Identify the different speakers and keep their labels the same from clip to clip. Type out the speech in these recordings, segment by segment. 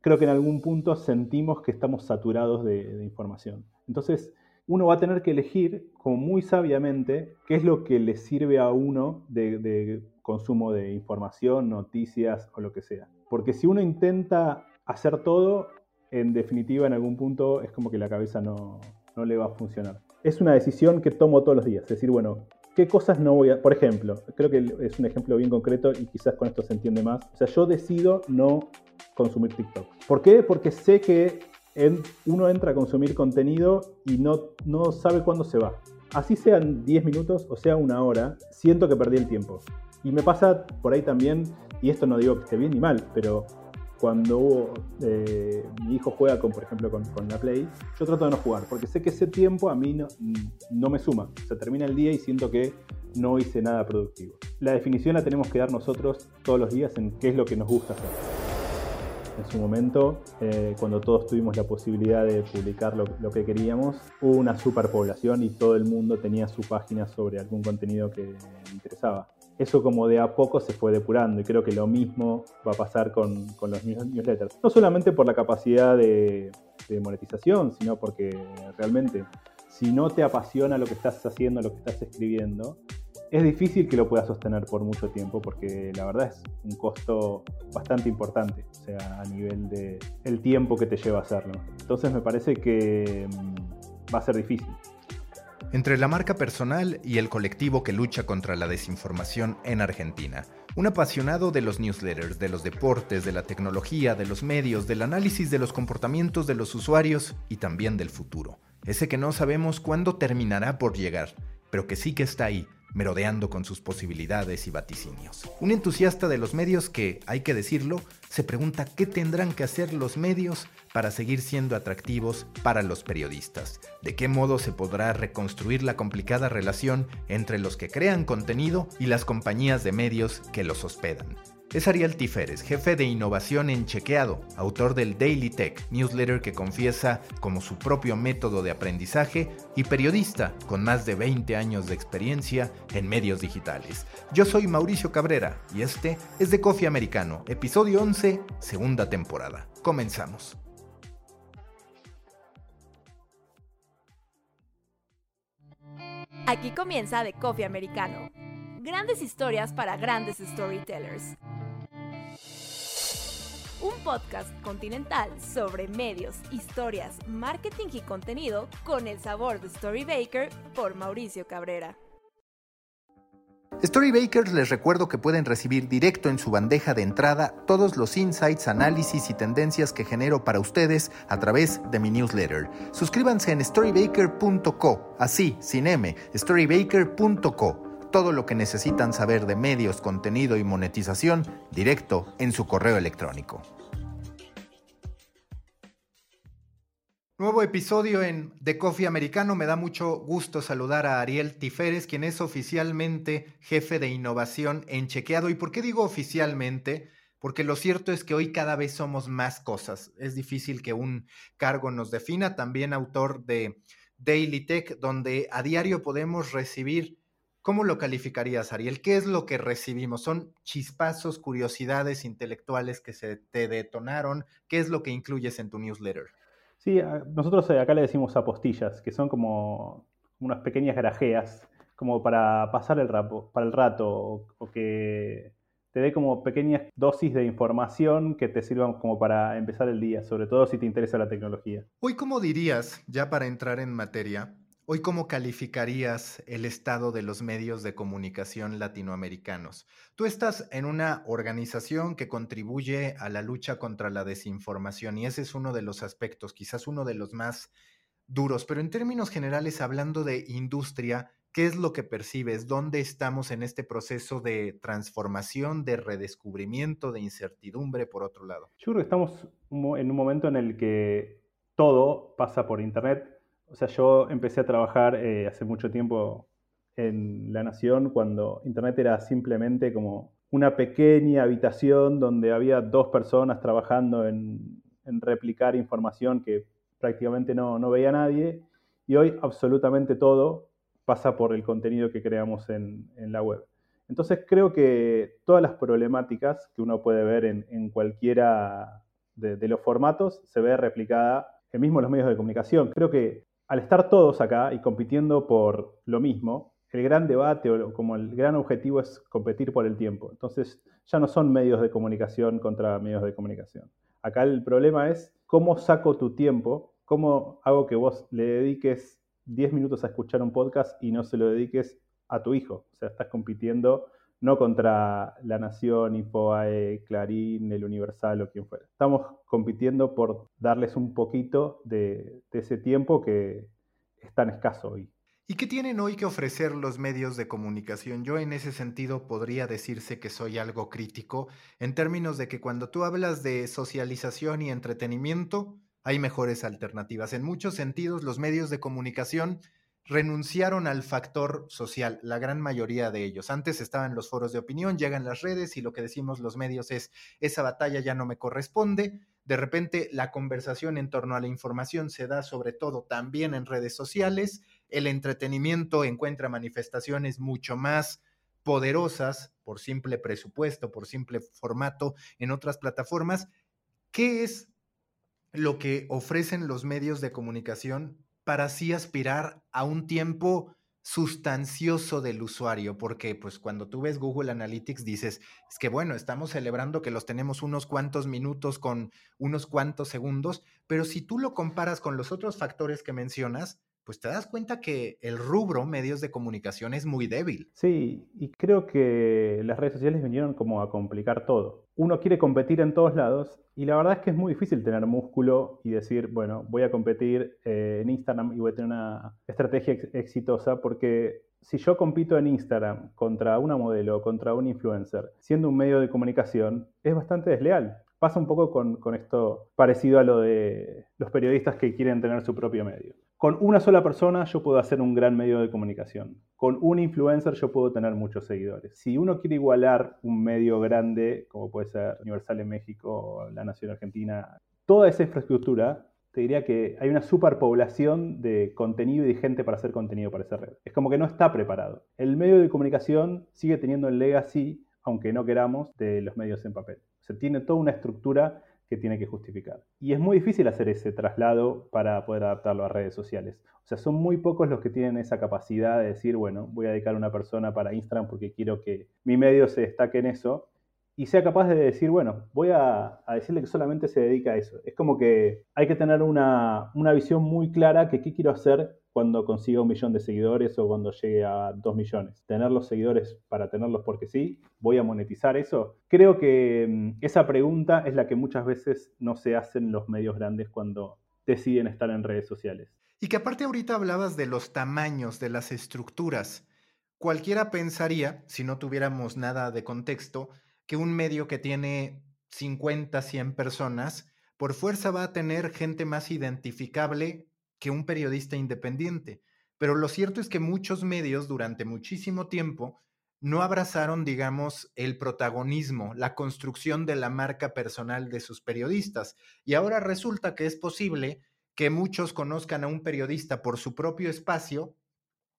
Speaker 1: creo que en algún punto sentimos que estamos saturados de, información. Entonces, uno va a tener que elegir, como muy sabiamente, qué es lo que le sirve a uno de, consumo de información, noticias o lo que sea. Porque si uno intenta hacer todo, en definitiva, en algún punto es como que la cabeza no, no le va a funcionar. Es una decisión que tomo todos los días. Es decir, bueno, ¿qué cosas no voy a...? Por ejemplo, creo que es un ejemplo bien concreto y quizás con esto se entiende más. O sea, yo decido no consumir TikTok. ¿Por qué? Porque sé que uno entra a consumir contenido y no, no sabe cuándo se va. Así sean 10 minutos o sea una hora, siento que perdí el tiempo. Y me pasa por ahí también, y esto no digo que esté bien ni mal, pero cuando eh, mi hijo juega, con, por ejemplo, con, la Play, yo trato de no jugar, porque sé que ese tiempo a mí no, no me suma. Se termina el día y siento que no hice nada productivo. La definición la tenemos que dar nosotros todos los días en qué es lo que nos gusta hacer. En su momento, eh, cuando todos tuvimos la posibilidad de publicar lo, que queríamos, hubo una superpoblación y todo el mundo tenía su página sobre algún contenido que interesaba eso como de a poco se fue depurando y creo que lo mismo va a pasar con, los newsletters. No solamente por la capacidad de, monetización, sino porque realmente si no te apasiona lo que estás haciendo, lo que estás escribiendo, es difícil que lo puedas sostener por mucho tiempo porque la verdad es un costo bastante importante, o sea, a nivel de el tiempo que te lleva hacerlo. Entonces me parece que mm, va a ser difícil.
Speaker 2: Entre la marca personal y el colectivo que lucha contra la desinformación en Argentina. Un apasionado de los newsletters, de los deportes, de la tecnología, de los medios, del análisis de los comportamientos de los usuarios y también del futuro. Ese que no sabemos cuándo terminará por llegar, pero que sí que está ahí, merodeando con sus posibilidades y vaticinios. Un entusiasta de los medios que, hay que decirlo, se pregunta qué tendrán que hacer los medios para seguir siendo atractivos para los periodistas, de qué modo se podrá reconstruir la complicada relación entre los que crean contenido y las compañías de medios que los hospedan. Es Ariel Tiferes, jefe de innovación en Chequeado, autor del Daily Tech, newsletter que confiesa como su propio método de aprendizaje y periodista con más de 20 años de experiencia en medios digitales. Yo soy Mauricio Cabrera y este es de Coffee Americano, episodio 11, segunda temporada. Comenzamos.
Speaker 3: Aquí comienza The Coffee Americano. Grandes historias para grandes storytellers un podcast continental sobre medios, historias, marketing y contenido con el sabor de Storybaker por Mauricio Cabrera.
Speaker 2: Storybakers les recuerdo que pueden recibir directo en su bandeja de entrada todos los insights, análisis y tendencias que genero para ustedes a través de mi newsletter. Suscríbanse en storybaker.co, así, sin M, storybaker.co todo lo que necesitan saber de medios, contenido y monetización directo en su correo electrónico. Nuevo episodio en The Coffee Americano. Me da mucho gusto saludar a Ariel Tiferes, quien es oficialmente jefe de innovación en Chequeado. ¿Y por qué digo oficialmente? Porque lo cierto es que hoy cada vez somos más cosas. Es difícil que un cargo nos defina. También autor de Daily Tech, donde a diario podemos recibir ¿Cómo lo calificarías, Ariel? ¿Qué es lo que recibimos? ¿Son chispazos, curiosidades intelectuales que se te detonaron? ¿Qué es lo que incluyes en tu newsletter?
Speaker 1: Sí, nosotros eh, acá le decimos apostillas, que son como unas pequeñas garajeas, como para pasar el, para el rato, o, que te dé como pequeñas dosis de información que te sirvan como para empezar el día, sobre todo si te interesa la tecnología.
Speaker 2: Hoy, ¿cómo dirías, ya para entrar en materia, Hoy, ¿cómo calificarías el estado de los medios de comunicación latinoamericanos? Tú estás en una organización que contribuye a la lucha contra la desinformación y ese es uno de los aspectos, quizás uno de los más duros, pero en términos generales, hablando de industria, ¿qué es lo que percibes? ¿Dónde estamos en este proceso de transformación, de redescubrimiento, de incertidumbre, por otro lado?
Speaker 1: Yo que estamos en un momento en el que todo pasa por Internet o sea, yo empecé a trabajar eh, hace mucho tiempo en La Nación cuando Internet era simplemente como una pequeña habitación donde había dos personas trabajando en, replicar información que prácticamente no, veía nadie. Y hoy absolutamente todo pasa por el contenido que creamos en, la web. Entonces creo que todas las problemáticas que uno puede ver en, en cualquiera de, los formatos se ve replicada en mismo los medios de comunicación. Creo que al estar todos acá y compitiendo por lo mismo, el gran debate o como el gran objetivo es competir por el tiempo. Entonces ya no son medios de comunicación contra medios de comunicación. Acá el problema es cómo saco tu tiempo, cómo hago que vos le dediques 10 minutos a escuchar un podcast y no se lo dediques a tu hijo. O sea, estás compitiendo no contra La Nación, Infoae, Clarín, El Universal o quien fuera. Estamos compitiendo por darles un poquito de, de ese tiempo que es tan escaso hoy.
Speaker 2: ¿Y qué tienen hoy que ofrecer los medios de comunicación? Yo en ese sentido podría decirse que soy algo crítico en términos de que cuando tú hablas de socialización y entretenimiento, hay mejores alternativas. En muchos sentidos, los medios de comunicación renunciaron al factor social, la gran mayoría de ellos. Antes estaban los foros de opinión, llegan las redes y lo que decimos los medios es, esa batalla ya no me corresponde. De repente la conversación en torno a la información se da sobre todo también en redes sociales el entretenimiento encuentra manifestaciones mucho más poderosas por simple presupuesto, por simple formato en otras plataformas. ¿Qué es lo que ofrecen los medios de comunicación para así aspirar a un tiempo sustancioso del usuario? Porque pues cuando tú ves Google Analytics dices, es que bueno, estamos celebrando que los tenemos unos cuantos minutos con unos cuantos segundos, pero si tú lo comparas con los otros factores que mencionas, pues te das cuenta que el rubro medios de comunicación es muy débil.
Speaker 1: Sí, y creo que las redes sociales vinieron como a complicar todo. Uno quiere competir en todos lados y la verdad es que es muy difícil tener músculo y decir, bueno, voy a competir eh, en Instagram y voy a tener una estrategia exitosa porque si yo compito en Instagram contra una modelo, contra un influencer, siendo un medio de comunicación, es bastante desleal. Pasa un poco con esto parecido a lo de los periodistas que quieren tener su propio medio. Con una sola persona yo puedo hacer un gran medio de comunicación. Con un influencer yo puedo tener muchos seguidores. Si uno quiere igualar un medio grande, como puede ser Universal en México, La Nación Argentina, toda esa infraestructura, te diría que hay una superpoblación de contenido y de gente para hacer contenido para esa red. Es como que no está preparado. El medio de comunicación sigue teniendo el legacy, aunque no queramos, de los medios en papel. Se tiene toda una estructura que tiene que justificar. Y es muy difícil hacer ese traslado para poder adaptarlo a redes sociales. O sea, son muy pocos los que tienen esa capacidad de decir, bueno, voy a dedicar una persona para Instagram porque quiero que mi medio se destaque en eso. Y sea capaz de decir, bueno, voy a, decirle que solamente se dedica a eso. Es como que hay que tener una, una visión muy clara que qué quiero hacer cuando consiga un millón de seguidores o cuando llegue a dos millones. Tener los seguidores para tenerlos porque sí, voy a monetizar eso. Creo que mm, esa pregunta es la que muchas veces no se hacen los medios grandes cuando deciden estar en redes sociales.
Speaker 2: Y que aparte ahorita hablabas de los tamaños, de las estructuras. Cualquiera pensaría, si no tuviéramos nada de contexto, que un medio que tiene 50, 100 personas, por fuerza va a tener gente más identificable que un periodista independiente. Pero lo cierto es que muchos medios durante muchísimo tiempo no abrazaron, digamos, el protagonismo, la construcción de la marca personal de sus periodistas. Y ahora resulta que es posible que muchos conozcan a un periodista por su propio espacio,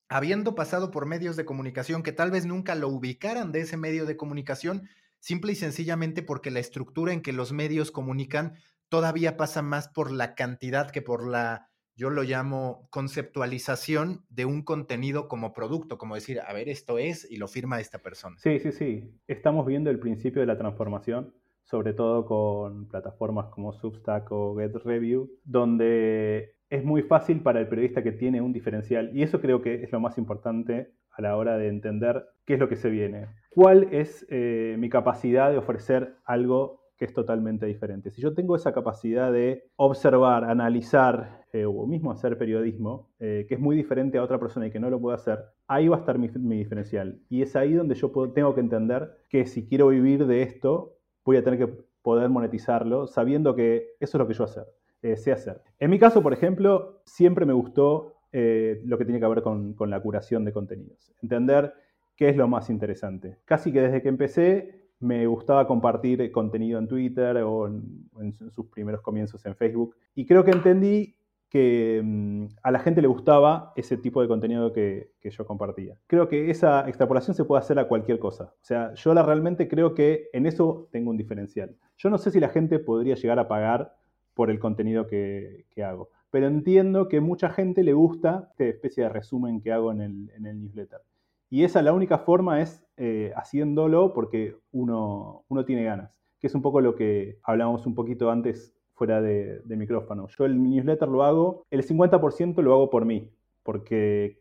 Speaker 2: habiendo pasado por medios de comunicación que tal vez nunca lo ubicaran de ese medio de comunicación, simple y sencillamente porque la estructura en que los medios comunican todavía pasa más por la cantidad que por la yo lo llamo conceptualización de un contenido como producto, como decir, a ver, esto es y lo firma esta persona.
Speaker 1: Sí, sí, sí. Estamos viendo el principio de la transformación, sobre todo con plataformas como Substack o GetReview, donde es muy fácil para el periodista que tiene un diferencial, y eso creo que es lo más importante a la hora de entender qué es lo que se viene. ¿Cuál es eh, mi capacidad de ofrecer algo que es totalmente diferente. Si yo tengo esa capacidad de observar, analizar eh, o mismo hacer periodismo, eh, que es muy diferente a otra persona y que no lo puedo hacer, ahí va a estar mi, diferencial. Y es ahí donde yo tengo que entender que si quiero vivir de esto, voy a tener que poder monetizarlo sabiendo que eso es lo que yo hacer, sé hacer. En mi caso, por ejemplo, siempre me gustó lo que tiene que ver con, la curación de contenidos. Entender qué es lo más interesante. Casi que desde que empecé me gustaba compartir contenido en Twitter o en, sus primeros comienzos en Facebook. Y creo que entendí que mm, a la gente le gustaba ese tipo de contenido que, yo compartía. Creo que esa extrapolación se puede hacer a cualquier cosa. O sea, yo la, realmente creo que en eso tengo un diferencial. Yo no sé si la gente podría llegar a pagar por el contenido que, hago, pero entiendo que mucha gente le gusta esta especie de resumen que hago en el, newsletter. Y esa la única forma es eh, haciéndolo porque uno, uno tiene ganas, que es un poco lo que hablábamos un poquito antes fuera de, micrófono. Yo el newsletter lo hago, el 50% lo hago por mí, porque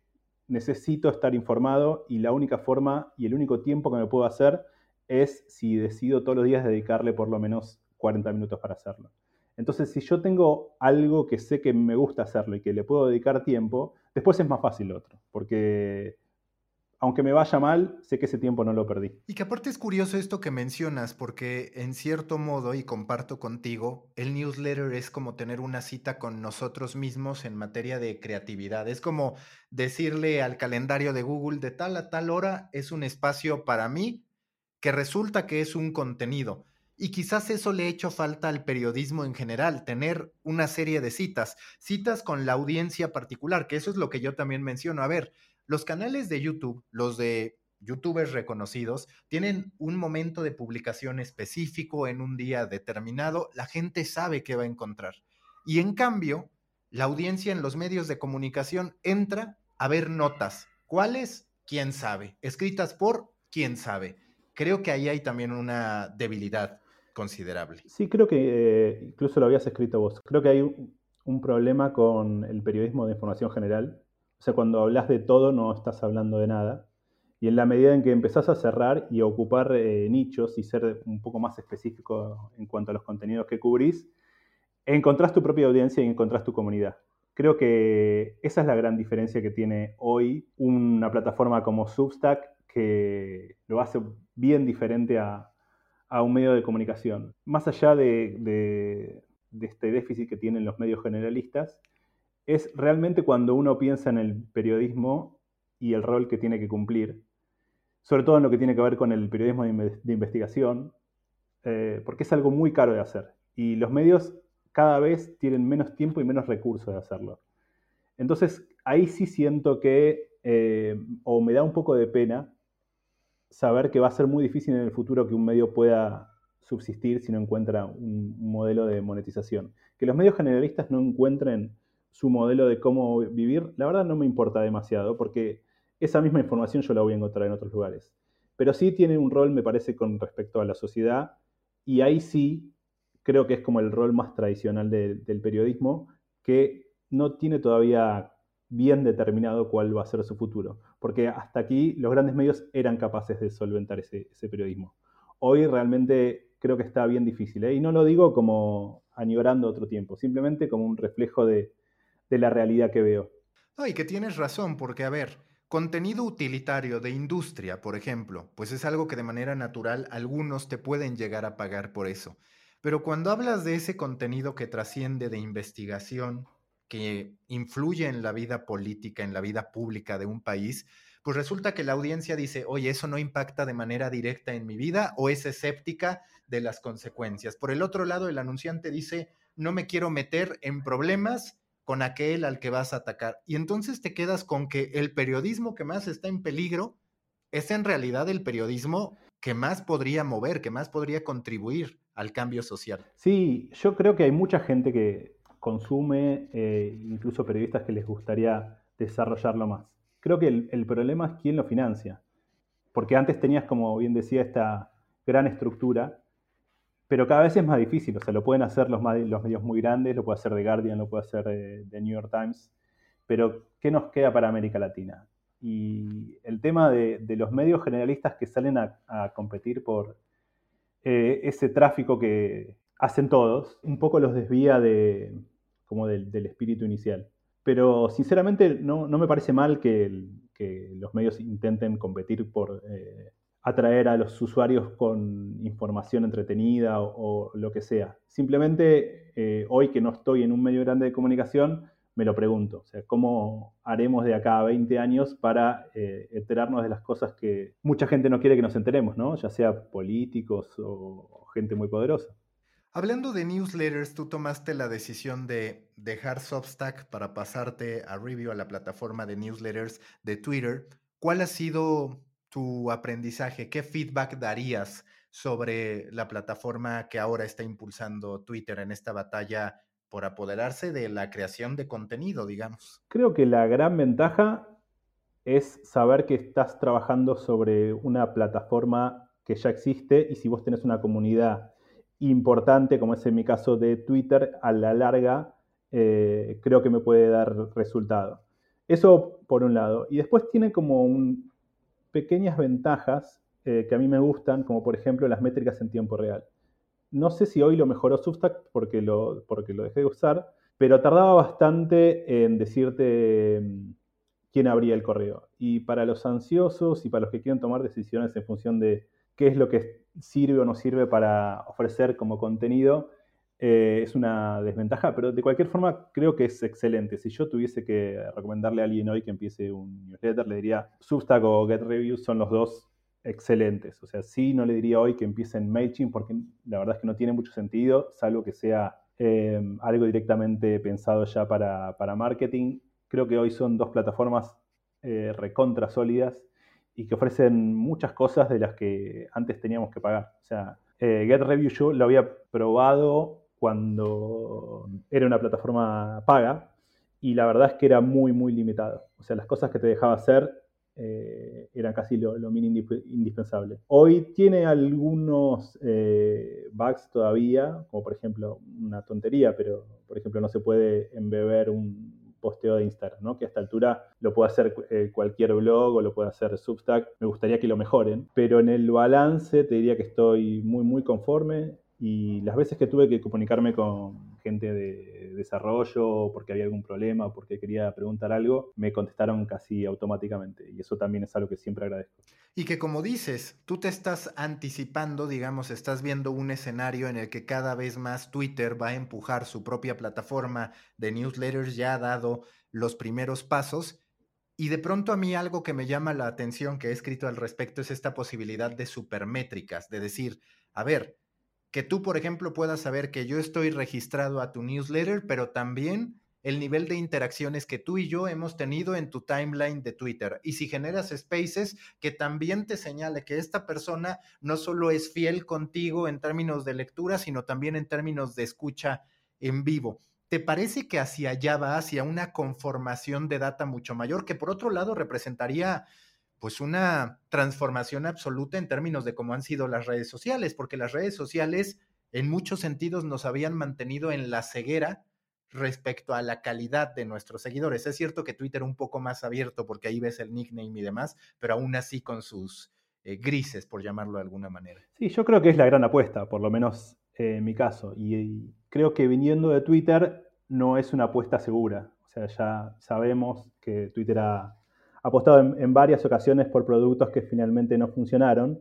Speaker 1: necesito estar informado y la única forma y el único tiempo que me puedo hacer es si decido todos los días dedicarle por lo menos 40 minutos para hacerlo. Entonces, si yo tengo algo que sé que me gusta hacerlo y que le puedo dedicar tiempo, después es más fácil otro, porque aunque me vaya mal, sé que ese tiempo no lo perdí.
Speaker 2: Y que aparte es curioso esto que mencionas, porque en cierto modo, y comparto contigo, el newsletter es como tener una cita con nosotros mismos en materia de creatividad. Es como decirle al calendario de Google de tal a tal hora es un espacio para mí que resulta que es un contenido. Y quizás eso le ha hecho falta al periodismo en general, tener una serie de citas, citas con la audiencia particular, que eso es lo que yo también menciono. A ver, los canales de YouTube, los de youtubers reconocidos, tienen un momento de publicación específico en un día determinado, la gente sabe qué va a encontrar. Y en cambio, la audiencia en los medios de comunicación entra a ver notas. ¿Cuáles? ¿Quién sabe? Escritas por quién sabe. Creo que ahí hay también una debilidad considerable.
Speaker 1: Sí, creo que eh, incluso lo habías escrito vos. Creo que hay un problema con el periodismo de información general o sea, cuando hablas de todo no estás hablando de nada. Y en la medida en que empezás a cerrar y a ocupar eh, nichos y ser un poco más específico en cuanto a los contenidos que cubrís, encontrás tu propia audiencia y encontrás tu comunidad. Creo que esa es la gran diferencia que tiene hoy una plataforma como Substack que lo hace bien diferente a, un medio de comunicación. Más allá de este déficit que tienen los medios generalistas, es realmente cuando uno piensa en el periodismo y el rol que tiene que cumplir, sobre todo en lo que tiene que ver con el periodismo de, investigación, eh, porque es algo muy caro de hacer. Y los medios cada vez tienen menos tiempo y menos recursos de hacerlo. Entonces, ahí sí siento que, eh, o me da un poco de pena, saber que va a ser muy difícil en el futuro que un medio pueda subsistir si no encuentra un modelo de monetización. Que los medios generalistas no encuentren su modelo de cómo vivir, la verdad no me importa demasiado porque esa misma información yo la voy a encontrar en otros lugares. Pero sí tiene un rol, me parece, con respecto a la sociedad y ahí sí creo que es como el rol más tradicional del periodismo que no tiene todavía bien determinado cuál va a ser su futuro. Porque hasta aquí los grandes medios eran capaces de solventar ese, periodismo. Hoy realmente creo que está bien difícil. ¿eh? Y no lo digo como añorando otro tiempo, simplemente como un reflejo de, la realidad que veo.
Speaker 2: No, que tienes razón, porque a ver, contenido utilitario de industria, por ejemplo, pues es algo que de manera natural algunos te pueden llegar a pagar por eso. Pero cuando hablas de ese contenido que trasciende de investigación, que influye en la vida política, en la vida pública de un país, pues resulta que la audiencia dice, oye, eso no impacta de manera directa en mi vida o es escéptica de las consecuencias. Por el otro lado, el anunciante dice, no me quiero meter en problemas con aquel al que vas a atacar. Y entonces te quedas con que el periodismo que más está en peligro es en realidad el periodismo que más podría mover, que más podría contribuir al cambio social.
Speaker 1: Sí, yo creo que hay mucha gente que consume, eh, incluso periodistas que les gustaría desarrollarlo más. Creo que el, problema es quién lo financia. Porque antes tenías, como bien decía, esta gran estructura pero cada vez es más difícil, o sea, lo pueden hacer los, los medios muy grandes, lo puede hacer The Guardian, lo puede hacer eh, The New York Times, pero ¿qué nos queda para América Latina? Y el tema de, los medios generalistas que salen a, competir por eh, ese tráfico que hacen todos, un poco los desvía de, como del, espíritu inicial. Pero sinceramente no, me parece mal que, los medios intenten competir por eh, atraer a los usuarios con información entretenida o, lo que sea. Simplemente eh, hoy que no estoy en un medio grande de comunicación, me lo pregunto. O sea, ¿cómo haremos de acá a 20 años para eh, enterarnos de las cosas que mucha gente no quiere que nos enteremos, ¿no? Ya sea políticos o gente muy poderosa.
Speaker 2: Hablando de newsletters, tú tomaste la decisión de dejar Substack para pasarte a Review a la plataforma de newsletters de Twitter. ¿Cuál ha sido tu aprendizaje? ¿Qué feedback darías sobre la plataforma que ahora está impulsando Twitter en esta batalla por apoderarse de la creación de contenido, digamos?
Speaker 1: Creo que la gran ventaja es saber que estás trabajando sobre una plataforma que ya existe y si vos tenés una comunidad importante, como es en mi caso de Twitter, a la larga eh, creo que me puede dar resultado. Eso por un lado. Y después tiene como pequeñas ventajas eh, que a mí me gustan, como por ejemplo las métricas en tiempo real. No sé si hoy lo mejoró Substack porque lo, porque lo dejé de usar, pero tardaba bastante en decirte mm, quién abría el correo. Y para los ansiosos y para los que quieren tomar decisiones en función de qué es lo que sirve o no sirve para ofrecer como contenido, eh, es una desventaja, pero de cualquier forma creo que es excelente. Si yo tuviese que recomendarle a alguien hoy que empiece un newsletter, le diría Substack o GetReviews son los dos excelentes. O sea, sí no le diría hoy que empiece en MailChimp porque la verdad es que no tiene mucho sentido, salvo que sea eh, algo directamente pensado ya para, para marketing Creo que hoy son dos plataformas eh, recontra sólidas y que ofrecen muchas cosas de las que antes teníamos que pagar. O sea, eh, yo lo había probado cuando era una plataforma paga y la verdad es que era muy, muy limitado. O sea, las cosas que te dejaba hacer eh, eran casi lo, lo mínimo indispensable. Hoy tiene algunos bugs todavía, como por ejemplo una tontería, pero por ejemplo no se puede embeber un, posteo de Instagram, ¿no? que a esta altura lo puede hacer eh, cualquier blog o lo puede hacer Substack. Me gustaría que lo mejoren, pero en el balance te diría que estoy muy, muy conforme y las veces que tuve que comunicarme con gente de desarrollo porque había algún problema porque quería preguntar algo, me contestaron casi automáticamente y eso también es algo que siempre agradezco.
Speaker 2: Y que como dices, tú te estás anticipando, digamos, estás viendo un escenario en el que cada vez más Twitter va a empujar su propia plataforma de newsletters, ya ha dado los primeros pasos. Y de pronto a mí algo que me llama la atención que he escrito al respecto es esta posibilidad de supermétricas, de decir, a ver, que tú, por ejemplo, puedas saber que yo estoy registrado a tu newsletter, pero también el nivel de interacciones que tú y yo hemos tenido en tu timeline de Twitter. Y si generas spaces, que también te señale que esta persona no solo es fiel contigo en términos de lectura, sino también en términos de escucha en vivo. ¿Te parece que hacia allá va, hacia una conformación de data mucho mayor, que por otro lado representaría pues una transformación absoluta en términos de cómo han sido las redes sociales, porque las redes sociales en muchos sentidos nos habían mantenido en la ceguera respecto a la calidad de nuestros seguidores. Es cierto que Twitter un poco más abierto porque ahí ves el nickname y demás, pero aún así con sus eh, grises, por llamarlo de alguna manera.
Speaker 1: Sí, yo creo que es la gran apuesta, por lo menos eh, en mi caso. y creo que viniendo de Twitter no es una apuesta segura. O sea, ya sabemos que Twitter ha apostado en, varias ocasiones por productos que finalmente no funcionaron,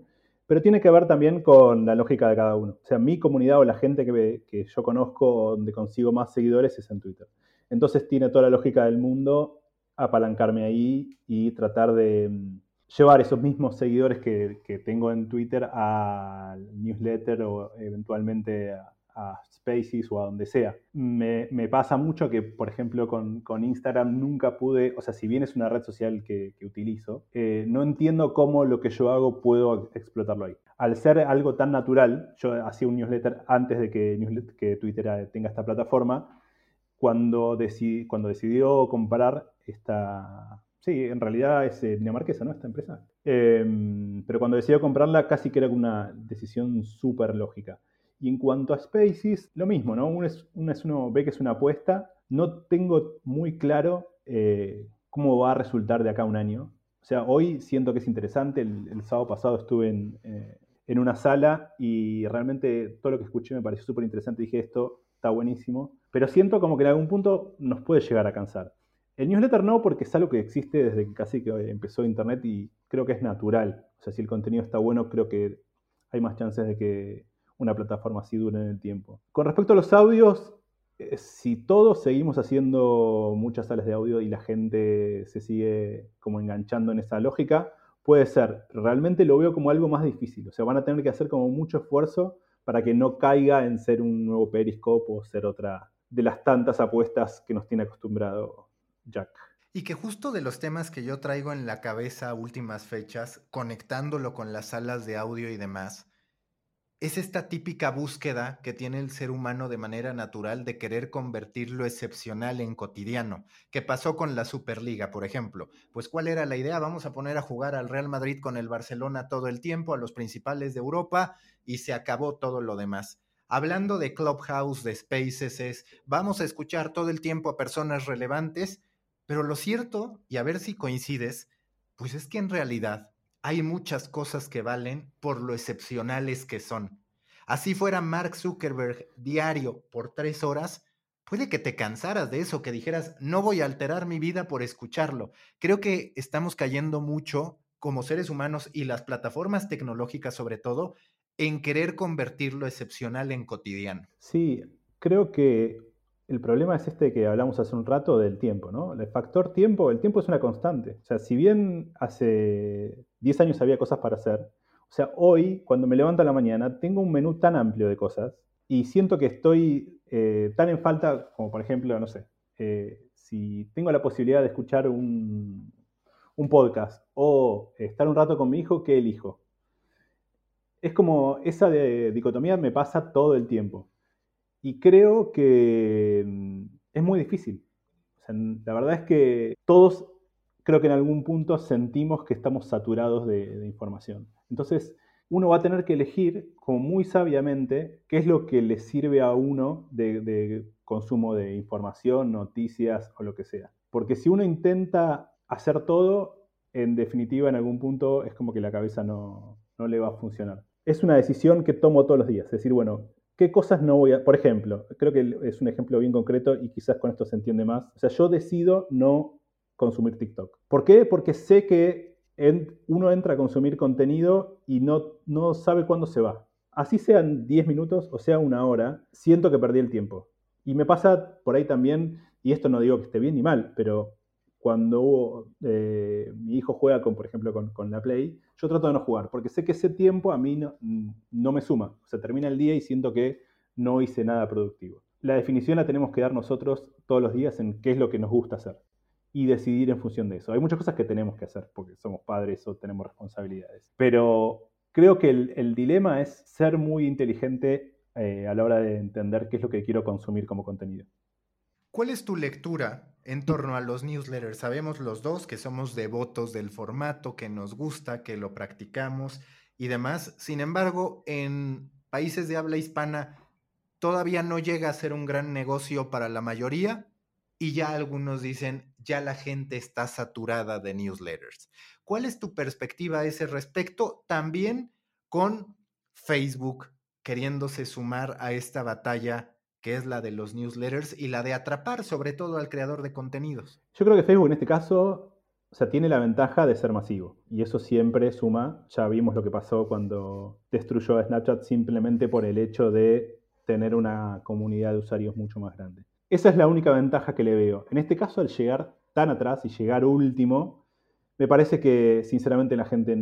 Speaker 1: pero tiene que ver también con la lógica de cada uno. O sea, mi comunidad o la gente que, que yo conozco donde consigo más seguidores es en Twitter. Entonces tiene toda la lógica del mundo apalancarme ahí y tratar de mm, llevar esos mismos seguidores que, que tengo en Twitter al newsletter o eventualmente a, a Spaces o a donde sea. Me, pasa mucho que, por ejemplo, con, Instagram nunca pude, o sea, si bien es una red social que, utilizo, eh, no entiendo cómo lo que yo hago puedo explotarlo ahí. Al ser algo tan natural, yo hacía un newsletter antes de que, que Twitter tenga esta plataforma, cuando, cuando decidió comprar esta, Sí, en realidad es eh, dinamarquesa, ¿no? Esta empresa. Em, pero cuando decidió comprarla, casi que era una decisión súper lógica. Y en cuanto a Spaces, lo mismo, ¿no? Uno, es, uno, ve que es una apuesta. No tengo muy claro eh, cómo va a resultar de acá a un año. O sea, hoy siento que es interesante. El, sábado pasado estuve en, eh, en, una sala y realmente todo lo que escuché me pareció súper interesante. Dije, esto está buenísimo. Pero siento como que en algún punto nos puede llegar a cansar. El newsletter no, porque es algo que existe desde casi que empezó Internet y creo que es natural. O sea, si el contenido está bueno, creo que hay más chances de que una plataforma así dura en el tiempo. Con respecto a los audios, eh, si todos seguimos haciendo muchas salas de audio y la gente se sigue como enganchando en esa lógica, puede ser. Realmente lo veo como algo más difícil. O sea, van a tener que hacer como mucho esfuerzo para que no caiga en ser un nuevo Periscope o ser otra de las tantas apuestas que nos tiene acostumbrado Jack.
Speaker 2: Y que justo de los temas que yo traigo en la cabeza últimas fechas, conectándolo con las salas de audio y demás, es esta típica búsqueda que tiene el ser humano de manera natural de querer convertir lo excepcional en cotidiano. ¿Qué pasó con la Superliga, por ejemplo? Pues ¿cuál era la idea? Vamos a poner a jugar al Real Madrid con el Barcelona todo el tiempo, a los principales de Europa, y se acabó todo lo demás. Hablando de Clubhouse, de Spaces, es, vamos a escuchar todo el tiempo a personas relevantes, pero lo cierto, y a ver si coincides, pues es que en realidad hay muchas cosas que valen por lo excepcionales que son. Así fuera Mark Zuckerberg diario por tres horas, puede que te cansaras de eso, que dijeras, no voy a alterar mi vida por escucharlo. Creo que estamos cayendo mucho como seres humanos y las plataformas tecnológicas sobre todo en querer convertir lo excepcional en cotidiano.
Speaker 1: Sí, creo que el problema es este que hablamos hace un rato del tiempo, ¿no? El factor tiempo, el tiempo es una constante. O sea, si bien hace 10 años había cosas para hacer, o sea, hoy, cuando me levanto a la mañana, tengo un menú tan amplio de cosas y siento que estoy eh, tan en falta, como por ejemplo, no sé, eh, si tengo la posibilidad de escuchar un, un podcast o estar un rato con mi hijo, ¿qué elijo? Es como esa dicotomía me pasa todo el tiempo. Y creo que mm, es muy difícil. la verdad es que todos creo que en algún punto sentimos que estamos saturados de, información. Entonces, uno va a tener que elegir, como muy sabiamente, qué es lo que le sirve a uno de, de, consumo de información, noticias o lo que sea. Porque si uno intenta hacer todo, en definitiva, en algún punto es como que la cabeza no, no le va a funcionar. Es una decisión que tomo todos los días. Es decir, bueno, ¿Qué cosas no voy a...? Por ejemplo, creo que es un ejemplo bien concreto y quizás con esto se entiende más. O sea, yo decido no consumir TikTok. ¿Por qué? Porque sé que uno entra a consumir contenido y no, no sabe cuándo se va. Así sean 10 minutos o sea una hora, siento que perdí el tiempo. Y me pasa por ahí también, y esto no digo que esté bien ni mal, pero cuando eh, mi hijo juega, con, por ejemplo, con, la Play, yo trato de no jugar, porque sé que ese tiempo a mí no, no, me suma. O sea, termina el día y siento que no hice nada productivo. La definición la tenemos que dar nosotros todos los días en qué es lo que nos gusta hacer y decidir en función de eso. Hay muchas cosas que tenemos que hacer porque somos padres o tenemos responsabilidades. Pero creo que el, dilema es ser muy inteligente eh, a la hora de entender qué es lo que quiero consumir como contenido.
Speaker 2: ¿Cuál es tu lectura en torno a los newsletters? Sabemos los dos que somos devotos del formato, que nos gusta, que lo practicamos y demás. Sin embargo, en países de habla hispana todavía no llega a ser un gran negocio para la mayoría y ya algunos dicen, ya la gente está saturada de newsletters. ¿Cuál es tu perspectiva a ese respecto? También con Facebook queriéndose sumar a esta batalla que es la de los newsletters y la de atrapar sobre todo al creador de contenidos.
Speaker 1: Yo creo que Facebook en este caso, tiene la ventaja de ser masivo y eso siempre suma. Ya vimos lo que pasó cuando destruyó a Snapchat simplemente por el hecho de tener una comunidad de usuarios mucho más grande. Esa es la única ventaja que le veo. En este caso, al llegar tan atrás y llegar último, me parece que sinceramente la gente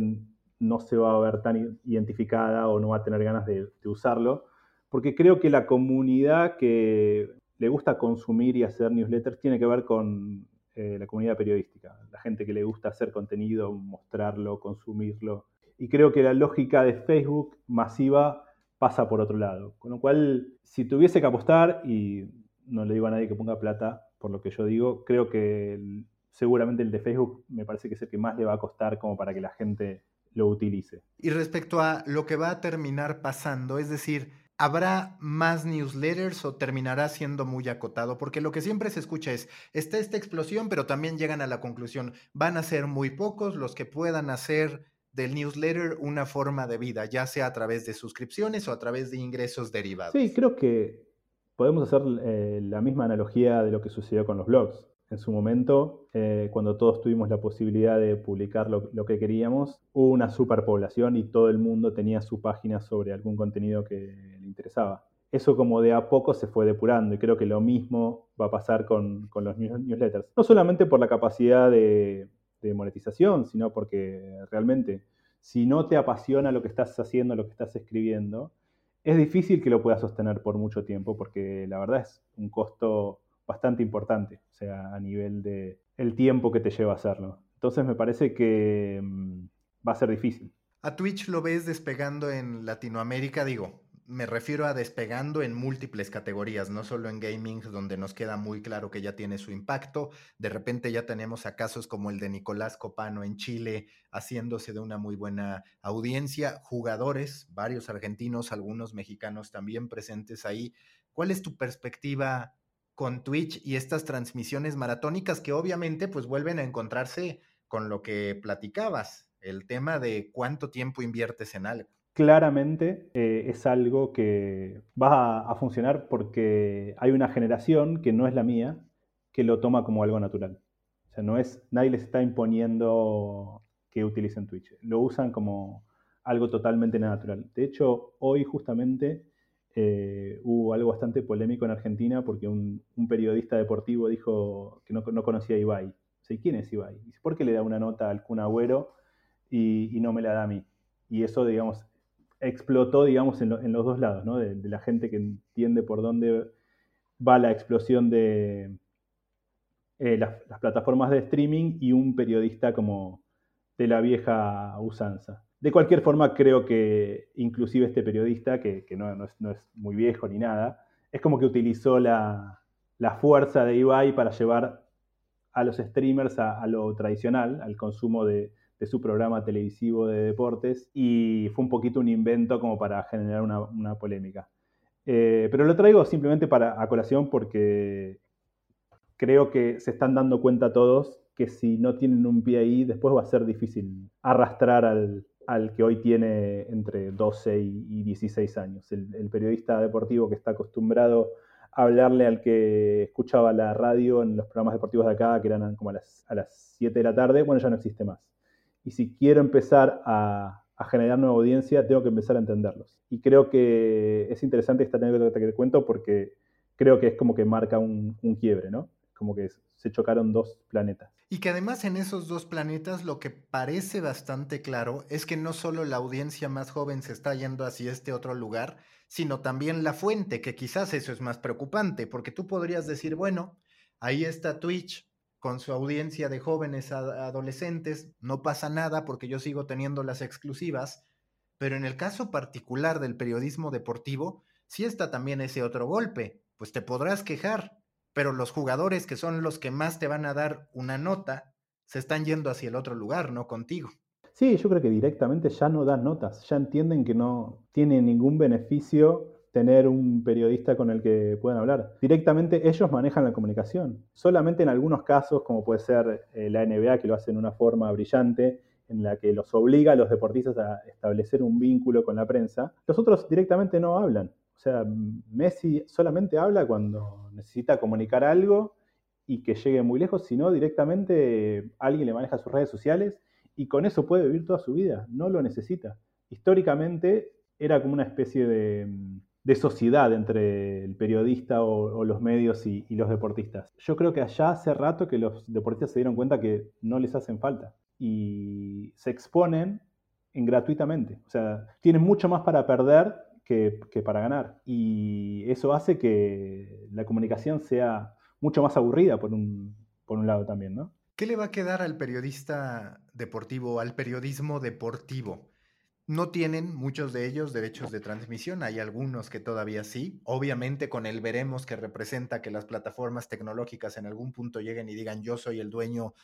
Speaker 1: no se va a ver tan identificada o no va a tener ganas de usarlo porque creo que la comunidad que le gusta consumir y hacer newsletters tiene que ver con eh, la comunidad periodística, la gente que le gusta hacer contenido, mostrarlo, consumirlo. Y creo que la lógica de Facebook masiva pasa por otro lado. Con lo cual, si tuviese que apostar, y no le digo a nadie que ponga plata por lo que yo digo, creo que seguramente el de Facebook me parece que es el que más le va a costar como para que la gente lo utilice.
Speaker 2: Y respecto a lo que va a terminar pasando, es decir, ¿Habrá más newsletters o terminará siendo muy acotado? Porque lo que siempre se escucha es, está esta explosión, pero también llegan a la conclusión, van a ser muy pocos los que puedan hacer del newsletter una forma de vida, ya sea a través de suscripciones o a través de ingresos derivados.
Speaker 1: Sí, creo que podemos hacer eh, la misma analogía de lo que sucedió con los blogs en su momento, eh, cuando todos tuvimos la posibilidad de publicar lo, que queríamos, hubo una superpoblación y todo el mundo tenía su página sobre algún contenido que interesaba. Eso como de a poco se fue depurando y creo que lo mismo va a pasar con, los newsletters. No solamente por la capacidad de, monetización, sino porque realmente si no te apasiona lo que estás haciendo, lo que estás escribiendo, es difícil que lo pueda sostener por mucho tiempo porque la verdad es un costo bastante importante, o sea, a nivel de el tiempo que te lleva a hacerlo. Entonces me parece que mm, va a ser difícil.
Speaker 2: ¿A Twitch lo ves despegando en Latinoamérica? Digo, me refiero a despegando en múltiples categorías, no solo en gaming, donde nos queda muy claro que ya tiene su impacto. De repente ya tenemos a casos como el de Nicolás Copano en Chile, haciéndose de una muy buena audiencia, jugadores, varios argentinos, algunos mexicanos también presentes ahí. ¿Cuál es tu perspectiva con Twitch y estas transmisiones maratónicas que obviamente pues vuelven a encontrarse con lo que platicabas? el tema de cuánto tiempo inviertes en algo.
Speaker 1: Claramente eh, es algo que va a, funcionar porque hay una generación que no es la mía que lo toma como algo natural. O sea, no es, nadie les está imponiendo que utilicen Twitch. Lo usan como algo totalmente natural. De hecho, hoy justamente eh, hubo algo bastante polémico en Argentina porque un, periodista deportivo dijo que no, conocía a Ibai. ¿quién es Ibai? ¿Por qué le da una nota al Kun Agüero y, no me la da a mí. Y eso, digamos, explotó, digamos, en, los dos lados, ¿no? De, la gente que entiende por dónde va la explosión de eh, las, plataformas de streaming y un periodista como de la vieja usanza. De cualquier forma, creo que inclusive este periodista, que, no, es, muy viejo ni nada, es como que utilizó la, fuerza de Ibai para llevar a los streamers a lo tradicional, al consumo de, de su programa televisivo de deportes y fue un poquito un invento como para generar una, polémica. Eh, pero lo traigo simplemente para a colación porque creo que se están dando cuenta todos que si no tienen un pie ahí, después va a ser difícil arrastrar al, que hoy tiene entre 12 y 16 años. El, periodista deportivo que está acostumbrado a hablarle al que escuchaba la radio en los programas deportivos de acá, que eran como a las, a las 7 de la tarde, bueno, ya no existe más y si quiero empezar a, generar nueva audiencia, tengo que empezar a entenderlos. Y creo que es interesante esta anécdota que te cuento porque creo que es como que marca un, quiebre, ¿no? Como que se chocaron dos planetas.
Speaker 2: Y que además en esos dos planetas lo que parece bastante claro es que no solo la audiencia más joven se está yendo hacia este otro lugar, sino también la fuente, que quizás eso es más preocupante, porque tú podrías decir, bueno, ahí está Twitch, con su audiencia de jóvenes adolescentes, no pasa nada porque yo sigo teniendo las exclusivas, pero en el caso particular del periodismo deportivo, sí está también ese otro golpe, pues te podrás quejar, pero los jugadores que son los que más te van a dar una nota, se están yendo hacia el otro lugar, no contigo.
Speaker 1: Sí, yo creo que directamente ya no dan notas, ya entienden que no tiene ningún beneficio tener un periodista con el que puedan hablar. Directamente ellos manejan la comunicación. Solamente en algunos casos, como puede ser eh, la NBA, que lo hace de una forma brillante, en la que los obliga a los deportistas a establecer un vínculo con la prensa, los otros directamente no hablan. O sea, Messi solamente habla cuando necesita comunicar algo y que llegue muy lejos, sino directamente alguien le maneja sus redes sociales y con eso puede vivir toda su vida, no lo necesita. Históricamente era como una especie de, de sociedad entre el periodista o, los medios y, los deportistas. Yo creo que allá hace rato que los deportistas se dieron cuenta que no les hacen falta y se exponen en gratuitamente. O sea, tienen mucho más para perder que, para ganar. Y eso hace que la comunicación sea mucho más aburrida por un, por un lado también, ¿no?
Speaker 2: ¿Qué le va a quedar al periodista deportivo, al periodismo deportivo? No tienen muchos de ellos derechos de transmisión, hay algunos que todavía sí. Obviamente con el veremos que representa que las plataformas tecnológicas en algún punto lleguen y digan yo soy el dueño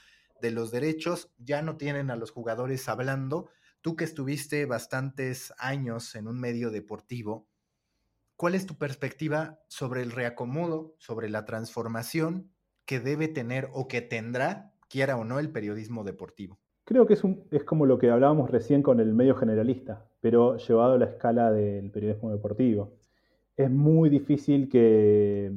Speaker 2: de los derechos, ya no tienen a los jugadores hablando. Tú que estuviste bastantes años en un medio deportivo, ¿cuál es tu perspectiva sobre el reacomodo, sobre la transformación que debe tener o que tendrá, quiera o no, el periodismo deportivo?
Speaker 1: Creo que es, un, es como lo que hablábamos recién con el medio generalista, pero llevado a la escala del periodismo deportivo. Es muy difícil que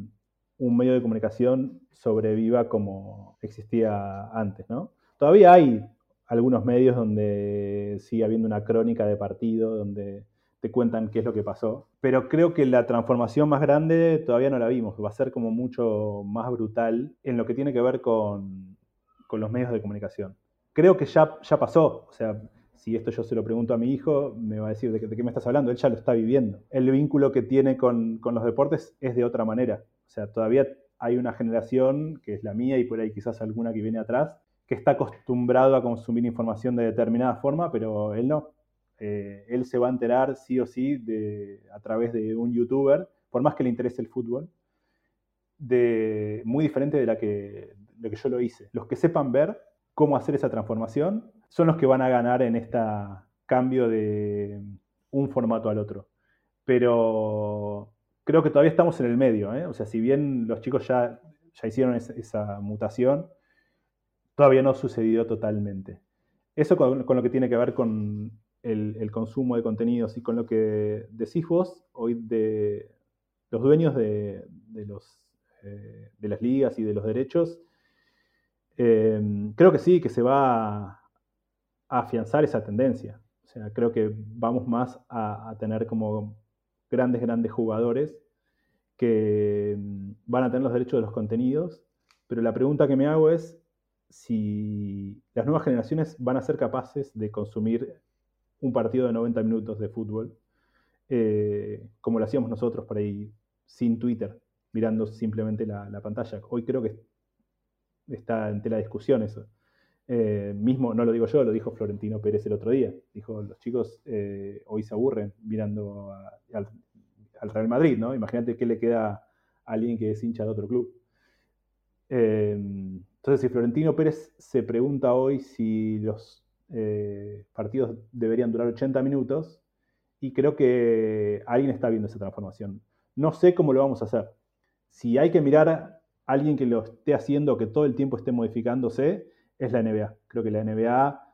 Speaker 1: un medio de comunicación sobreviva como existía antes, ¿no? Todavía hay algunos medios donde sigue habiendo una crónica de partido, donde te cuentan qué es lo que pasó, pero creo que la transformación más grande todavía no la vimos, va a ser como mucho más brutal en lo que tiene que ver con, con los medios de comunicación creo que ya, ya pasó. O sea, si esto yo se lo pregunto a mi hijo, me va a decir, ¿de qué, me estás hablando? Él ya lo está viviendo. El vínculo que tiene con, los deportes es de otra manera. O sea, todavía hay una generación, que es la mía y por ahí quizás alguna que viene atrás, que está acostumbrado a consumir información de determinada forma, pero él no. Eh, él se va a enterar sí o sí de, a través de un youtuber, por más que le interese el fútbol, de, muy diferente de la que, lo que yo lo hice. Los que sepan ver cómo hacer esa transformación son los que van a ganar en este cambio de un formato al otro. Pero creo que todavía estamos en el medio. ¿eh? O sea, si bien los chicos ya, ya hicieron esa, mutación, todavía no sucedió totalmente. Eso con, lo que tiene que ver con el, consumo de contenidos y con lo que decís vos hoy de los dueños de, los, eh, de las ligas y de los derechos, Em, creo que sí, que se va a, afianzar esa tendencia. O sea, creo que vamos más a, tener como grandes, grandes jugadores que em, van a tener los derechos de los contenidos, pero la pregunta que me hago es si las nuevas generaciones van a ser capaces de consumir un partido de 90 minutos de fútbol, eh, como lo hacíamos nosotros por ahí, sin Twitter, mirando simplemente la, la pantalla. Hoy creo que está en tela de discusión eso. Eh, mismo, no lo digo yo, lo dijo Florentino Pérez el otro día. Dijo, los chicos eh, hoy se aburren mirando al, Real Madrid, ¿no? Imagínate qué le queda a alguien que es hincha de otro club. Eh, entonces, si Florentino Pérez se pregunta hoy si los partidos deberían durar 80 minutos, y creo que alguien está viendo esa transformación. No sé cómo lo vamos a hacer. Si hay que mirar alguien que lo esté haciendo, que todo el tiempo esté modificándose, es la NBA. Creo que la NBA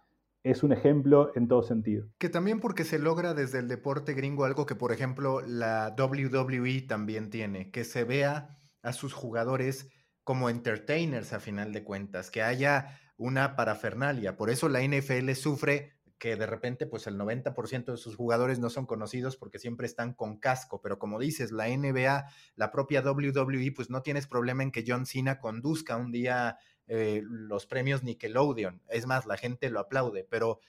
Speaker 1: es un ejemplo en todo sentido.
Speaker 2: Que también porque se logra desde el deporte gringo algo que, por ejemplo, la WWE también tiene, que se vea a sus jugadores como entertainers a final de cuentas, que haya una parafernalia. Por eso la NFL sufre que de repente pues el 90% de sus jugadores no son conocidos porque siempre están con casco, pero como dices, la NBA, la propia WWE, pues no tienes problema en que John Cena conduzca un día eh, los premios Nickelodeon, es más, la gente lo aplaude, pero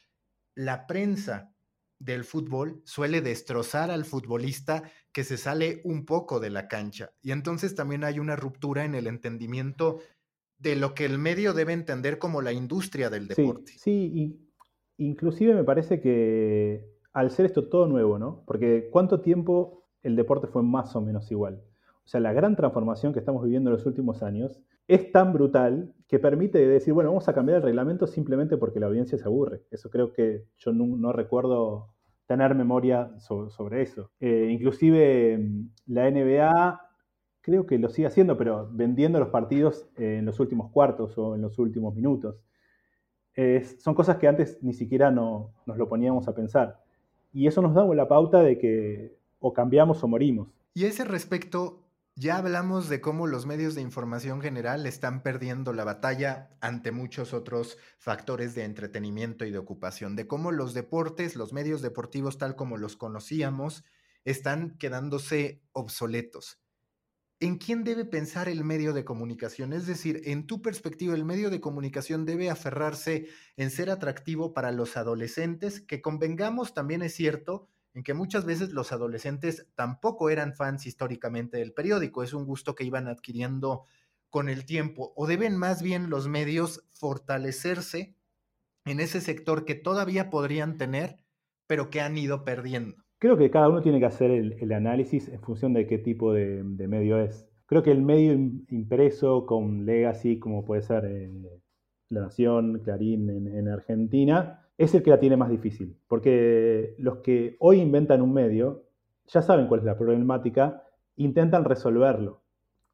Speaker 2: la prensa del fútbol suele destrozar al futbolista que se sale un poco de la cancha y entonces también hay una ruptura en el entendimiento de lo que el medio debe entender como la industria del deporte.
Speaker 1: Sí, sí y Inclusive me parece que al ser esto todo nuevo, ¿no? Porque ¿cuánto tiempo el deporte fue más o menos igual? O sea, la gran transformación que estamos viviendo en los últimos años es tan brutal que permite decir, bueno, vamos a cambiar el reglamento simplemente porque la audiencia se aburre. Eso creo que yo no, recuerdo tener memoria sobre, eso. Eh, inclusive la NBA creo que lo sigue haciendo, pero vendiendo los partidos en los últimos cuartos o en los últimos minutos son cosas que antes ni siquiera no, nos lo poníamos a pensar. Y eso nos da la pauta de que o cambiamos o morimos.
Speaker 2: Y a ese respecto, ya hablamos de cómo los medios de información general están perdiendo la batalla ante muchos otros factores de entretenimiento y de ocupación, de cómo los deportes, los medios deportivos tal como los conocíamos, están quedándose obsoletos. ¿En quién debe pensar el medio de comunicación? Es decir, en tu perspectiva, el medio de comunicación debe aferrarse en ser atractivo para los adolescentes, que convengamos también es cierto en que muchas veces los adolescentes tampoco eran fans históricamente del periódico, es un gusto que iban adquiriendo con el tiempo, o deben más bien los medios fortalecerse en ese sector que todavía podrían tener, pero que han ido perdiendo.
Speaker 1: Creo que cada uno tiene que hacer el, análisis en función de qué tipo de, medio es. Creo que el medio impreso con legacy, como puede ser eh, La Nación, Clarín en, Argentina, es el que la tiene más difícil. Porque los que hoy inventan un medio ya saben cuál es la problemática, intentan resolverlo.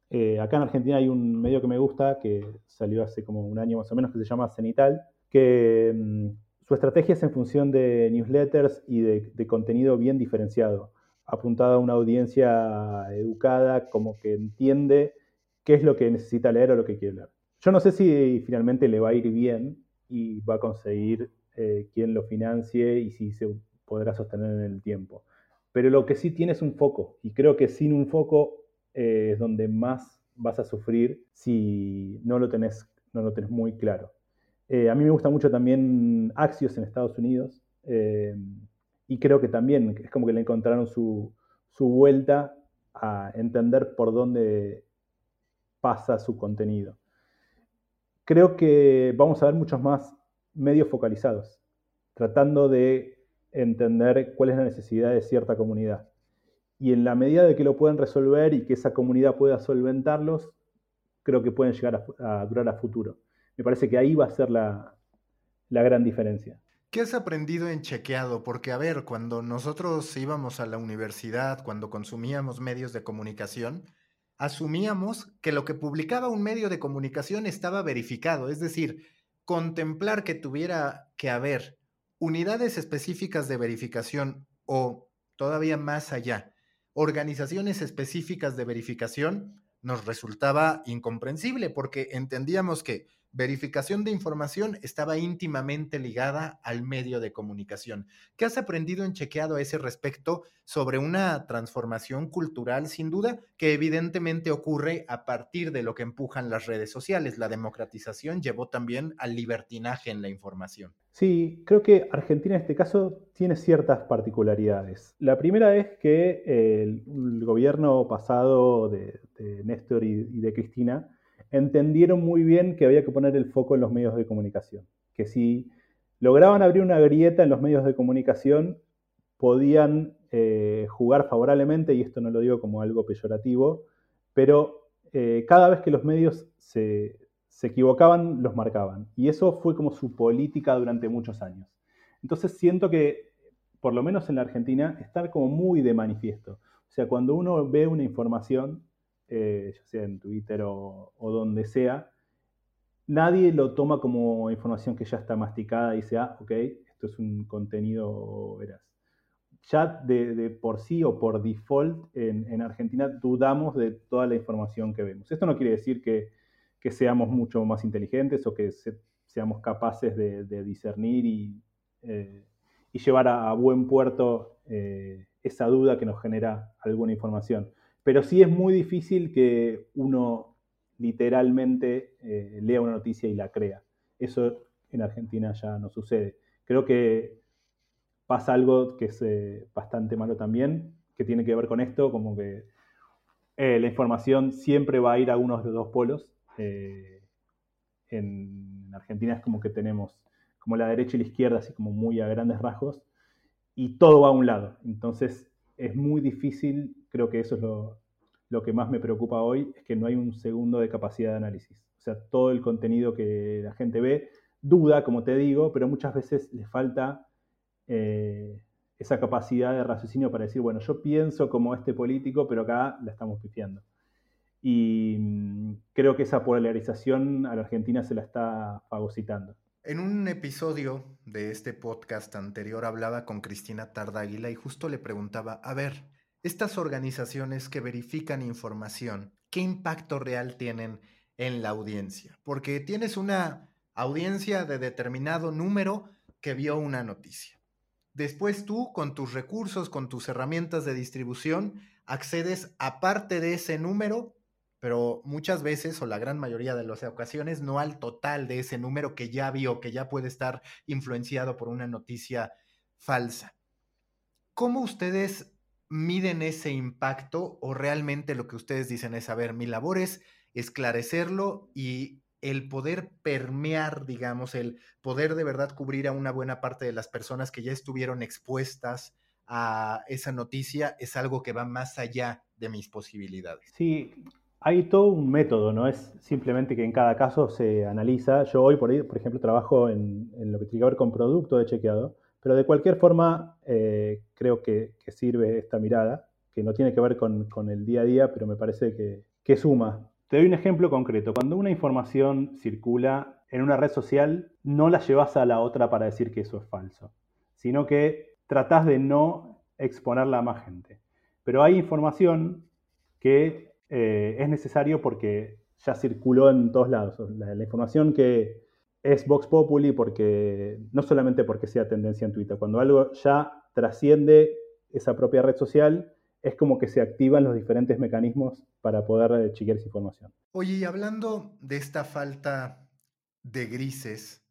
Speaker 1: Eh, acá en Argentina hay un medio que me gusta, que salió hace como un año más o menos, que se llama Cenital, que mm, su estrategia es en función de newsletters y de, contenido bien diferenciado, apuntado a una audiencia educada, como que entiende qué es lo que necesita leer o lo que quiere leer. Yo no sé si finalmente le va a ir bien y va a conseguir eh, quien lo financie y si se podrá sostener en el tiempo. Pero lo que sí tiene es un foco y creo que sin un foco eh, es donde más vas a sufrir si no lo tenés, no lo tenés muy claro. Eh, a mí me gusta mucho también Axios en Estados Unidos, Eh, y creo que también es como que le encontraron su, su vuelta a entender por dónde pasa su contenido. Creo que vamos a ver muchos más medios focalizados, tratando de entender cuál es la necesidad de cierta comunidad. Y en la medida de que lo puedan resolver y que esa comunidad pueda solventarlos, creo que pueden llegar a, durar a futuro. Me parece que ahí va a ser la, la gran diferencia.
Speaker 2: ¿Qué has aprendido en chequeado? Porque, a ver, cuando nosotros íbamos a la universidad, cuando consumíamos medios de comunicación, asumíamos que lo que publicaba un medio de comunicación estaba verificado, es decir, contemplar que tuviera que haber unidades específicas de verificación o todavía más allá, organizaciones específicas de verificación, nos resultaba incomprensible porque entendíamos que verificación de información estaba íntimamente ligada al medio de comunicación. ¿Qué has aprendido en chequeado a ese respecto sobre una transformación cultural, sin duda, que evidentemente ocurre a partir de lo que empujan las redes sociales? La democratización llevó también al libertinaje en la información.
Speaker 1: Sí, creo que Argentina en este caso tiene ciertas particularidades. La primera es que el, gobierno pasado de, Néstor y de Cristina entendieron muy bien que había que poner el foco en los medios de comunicación, que si lograban abrir una grieta en los medios de comunicación, podían eh, jugar favorablemente, y esto no lo digo como algo peyorativo, pero eh, cada vez que los medios se, se equivocaban, los marcaban. Y eso fue como su política durante muchos años. Entonces siento que, por lo menos en la Argentina, está como muy de manifiesto. O sea, cuando uno ve una información, eh, ya sea en Twitter o, donde sea, nadie lo toma como información que ya está masticada y dice, ah, ok, esto es un contenido veraz. Ya de, por sí o por default en, Argentina dudamos de toda la información que vemos. Esto no quiere decir que, seamos mucho más inteligentes o que seamos capaces de, discernir y, eh, llevar a, buen puerto eh, esa duda que nos genera alguna información. Pero sí es muy difícil que uno literalmente eh, lea una noticia y la crea. Eso en Argentina ya no sucede. Creo que pasa algo que es eh, bastante malo también, que tiene que ver con esto, como que eh, la información siempre va a ir a uno de los dos polos. en Argentina es como que tenemos como la derecha y la izquierda, así como muy a grandes rasgos, y todo va a un lado. Entonces es muy difícil, creo que eso es lo, que más me preocupa hoy, es que no hay un segundo de capacidad de análisis. O sea, todo el contenido que la gente ve duda, como te digo, pero muchas veces le falta eh, esa capacidad de raciocinio para decir, bueno, yo pienso como este político, pero acá la estamos pifiando. Y mm, creo que esa polarización a la Argentina se la está fagocitando.
Speaker 2: En un episodio de este podcast anterior hablaba con Cristina Tardáguila y justo le preguntaba, a ver, estas organizaciones que verifican información, ¿qué impacto real tienen en la audiencia? Porque tienes una audiencia de determinado número que vio una noticia. Después tú, con tus recursos, con tus herramientas de distribución, accedes a parte de ese número pero muchas veces o la gran mayoría de las ocasiones no al total de ese número que ya vio, que ya puede estar influenciado por una noticia falsa. ¿Cómo ustedes miden ese impacto o realmente lo que ustedes dicen es, a ver, mi labor es esclarecerlo y el poder permear, digamos, el poder de verdad cubrir a una buena parte de las personas que ya estuvieron expuestas a esa noticia es algo que va más allá de mis posibilidades.
Speaker 1: Sí, hay todo un método, no es simplemente que en cada caso se analiza. Yo hoy, por, por ejemplo, trabajo en, lo que tiene que ver con producto de chequeado, pero de cualquier forma eh, creo que, sirve esta mirada, que no tiene que ver con, el día a día, pero me parece que, que suma. Te doy un ejemplo concreto. Cuando una información circula en una red social, no la llevas a la otra para decir que eso es falso, sino que tratás de no exponerla a más gente. Pero hay información que eh, es necesario porque ya circuló en todos lados. La, información que es Vox Populi, porque, no solamente porque sea tendencia en Twitter, cuando algo ya trasciende esa propia red social, es como que se activan los diferentes mecanismos para poder eh, chequear esa información.
Speaker 2: Oye, y hablando de esta falta de grises,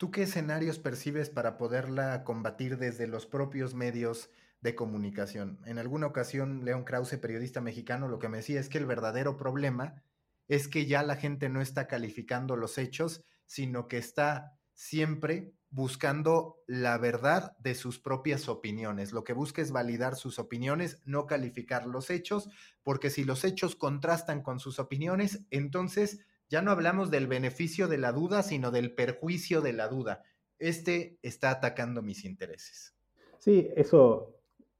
Speaker 2: ¿Tú qué escenarios percibes para poderla combatir desde los propios medios de comunicación? En alguna ocasión, León Krause, periodista mexicano, lo que me decía es que el verdadero problema es que ya la gente no está calificando los hechos, sino que está siempre buscando la verdad de sus propias opiniones. Lo que busca es validar sus opiniones, no calificar los hechos, porque si los hechos contrastan con sus opiniones, entonces ya no hablamos del beneficio de la duda, sino del perjuicio de la duda. Este está atacando mis intereses.
Speaker 1: Sí, eso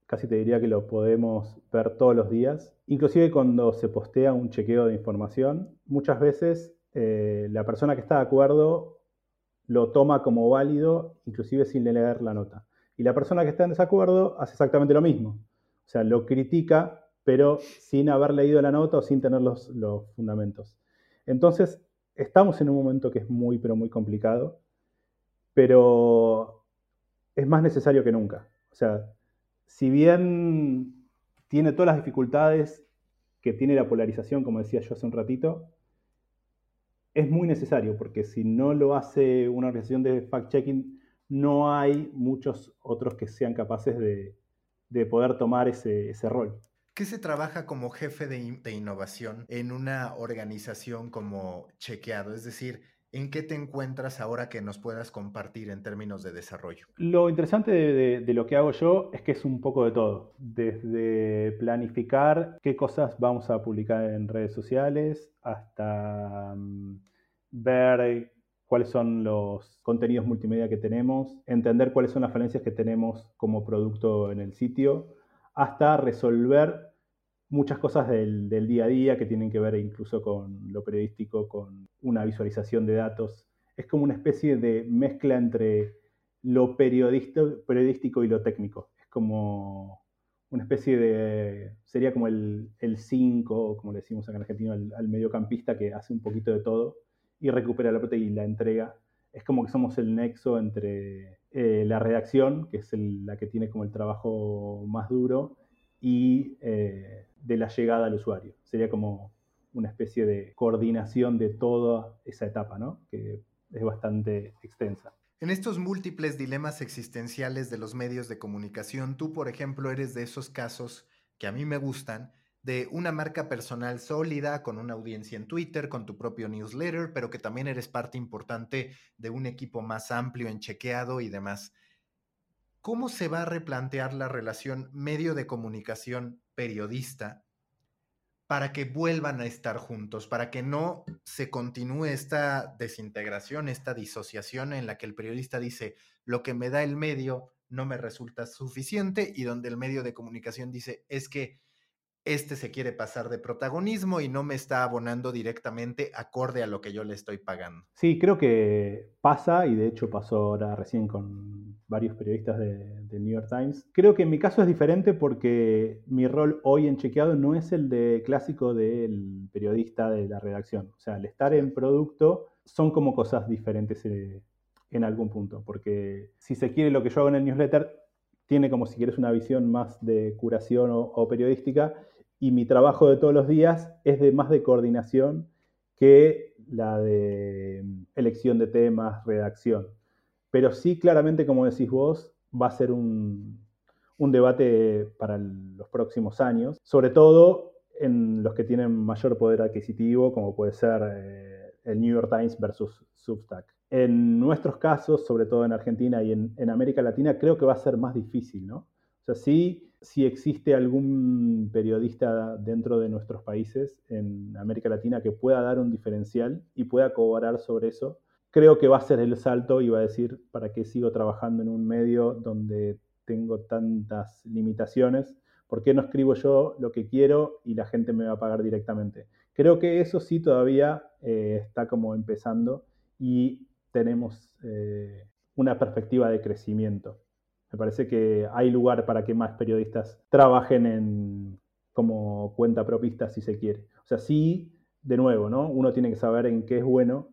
Speaker 1: casi te diría que lo podemos ver todos los días. Inclusive cuando se postea un chequeo de información, muchas veces eh, la persona que está de acuerdo lo toma como válido, inclusive sin leer la nota. Y la persona que está en desacuerdo hace exactamente lo mismo. O sea, lo critica, pero sin haber leído la nota o sin tener los, los fundamentos. Entonces, estamos en un momento que es muy, pero muy complicado, pero es más necesario que nunca. O sea, si bien tiene todas las dificultades que tiene la polarización, como decía yo hace un ratito, es muy necesario, porque si no lo hace una organización de fact-checking, no hay muchos otros que sean capaces de, poder tomar ese rol.
Speaker 2: ¿Qué se trabaja como jefe de, innovación en una organización como Chequeado? Es decir, ¿en qué te encuentras ahora que nos puedas compartir en términos de desarrollo?
Speaker 1: Lo interesante de, lo que hago yo es que es un poco de todo, desde planificar qué cosas vamos a publicar en redes sociales hasta mm, ver cuáles son los contenidos multimedia que tenemos, entender cuáles son las falencias que tenemos como producto en el sitio, hasta resolver muchas cosas del, día a día que tienen que ver incluso con lo periodístico, con una visualización de datos. Es como una especie de mezcla entre lo periodístico y lo técnico. Es como una especie de, sería como el 5, como le decimos acá en Argentina, al, mediocampista que hace un poquito de todo y recupera la pelota y la entrega. Es como que somos el nexo entre eh, la redacción, que es la que tiene como el trabajo más duro, y eh, de la llegada al usuario. Sería como una especie de coordinación de toda esa etapa, ¿no? que es bastante extensa.
Speaker 2: En estos múltiples dilemas existenciales de los medios de comunicación, tú, por ejemplo, eres de esos casos que a mí me gustan, de una marca personal sólida, con una audiencia en Twitter, con tu propio newsletter, pero que también eres parte importante de un equipo más amplio en chequeado y demás. ¿Cómo se va a replantear la relación medio de comunicación periodista para que vuelvan a estar juntos, para que no se continúe esta desintegración, esta disociación en la que el periodista dice, lo que me da el medio no me resulta suficiente y donde el medio de comunicación dice, es que este se quiere pasar de protagonismo y no me está abonando directamente acorde a lo que yo le estoy pagando.
Speaker 1: Sí, creo que pasa y de hecho pasó ahora recién con varios periodistas del de New York Times. Creo que en mi caso es diferente porque mi rol hoy en Chequeado no es el de clásico del periodista de la redacción. O sea, al estar en producto son como cosas diferentes eh, en algún punto, porque si se quiere lo que yo hago en el newsletter tiene como si quieres una visión más de curación o, periodística y mi trabajo de todos los días es de más de coordinación que la de mm, elección de temas, redacción. Pero sí, claramente, como decís vos, va a ser un, debate para los próximos años, sobre todo en los que tienen mayor poder adquisitivo, como puede ser eh, el New York Times versus Substack. En nuestros casos, sobre todo en Argentina y en, América Latina, creo que va a ser más difícil, ¿no? O sea, sí, si existe algún periodista dentro de nuestros países, en América Latina, que pueda dar un diferencial y pueda cobrar sobre eso, creo que va a ser el salto y va a decir, ¿para qué sigo trabajando en un medio donde tengo tantas limitaciones? ¿Por qué no escribo yo lo que quiero y la gente me va a pagar directamente? Creo que eso sí todavía eh, está como empezando y tenemos eh, una perspectiva de crecimiento. Me parece que hay lugar para que más periodistas trabajen en, como cuenta propista si se quiere. O sea, sí, de nuevo, ¿no? Uno tiene que saber en qué es bueno,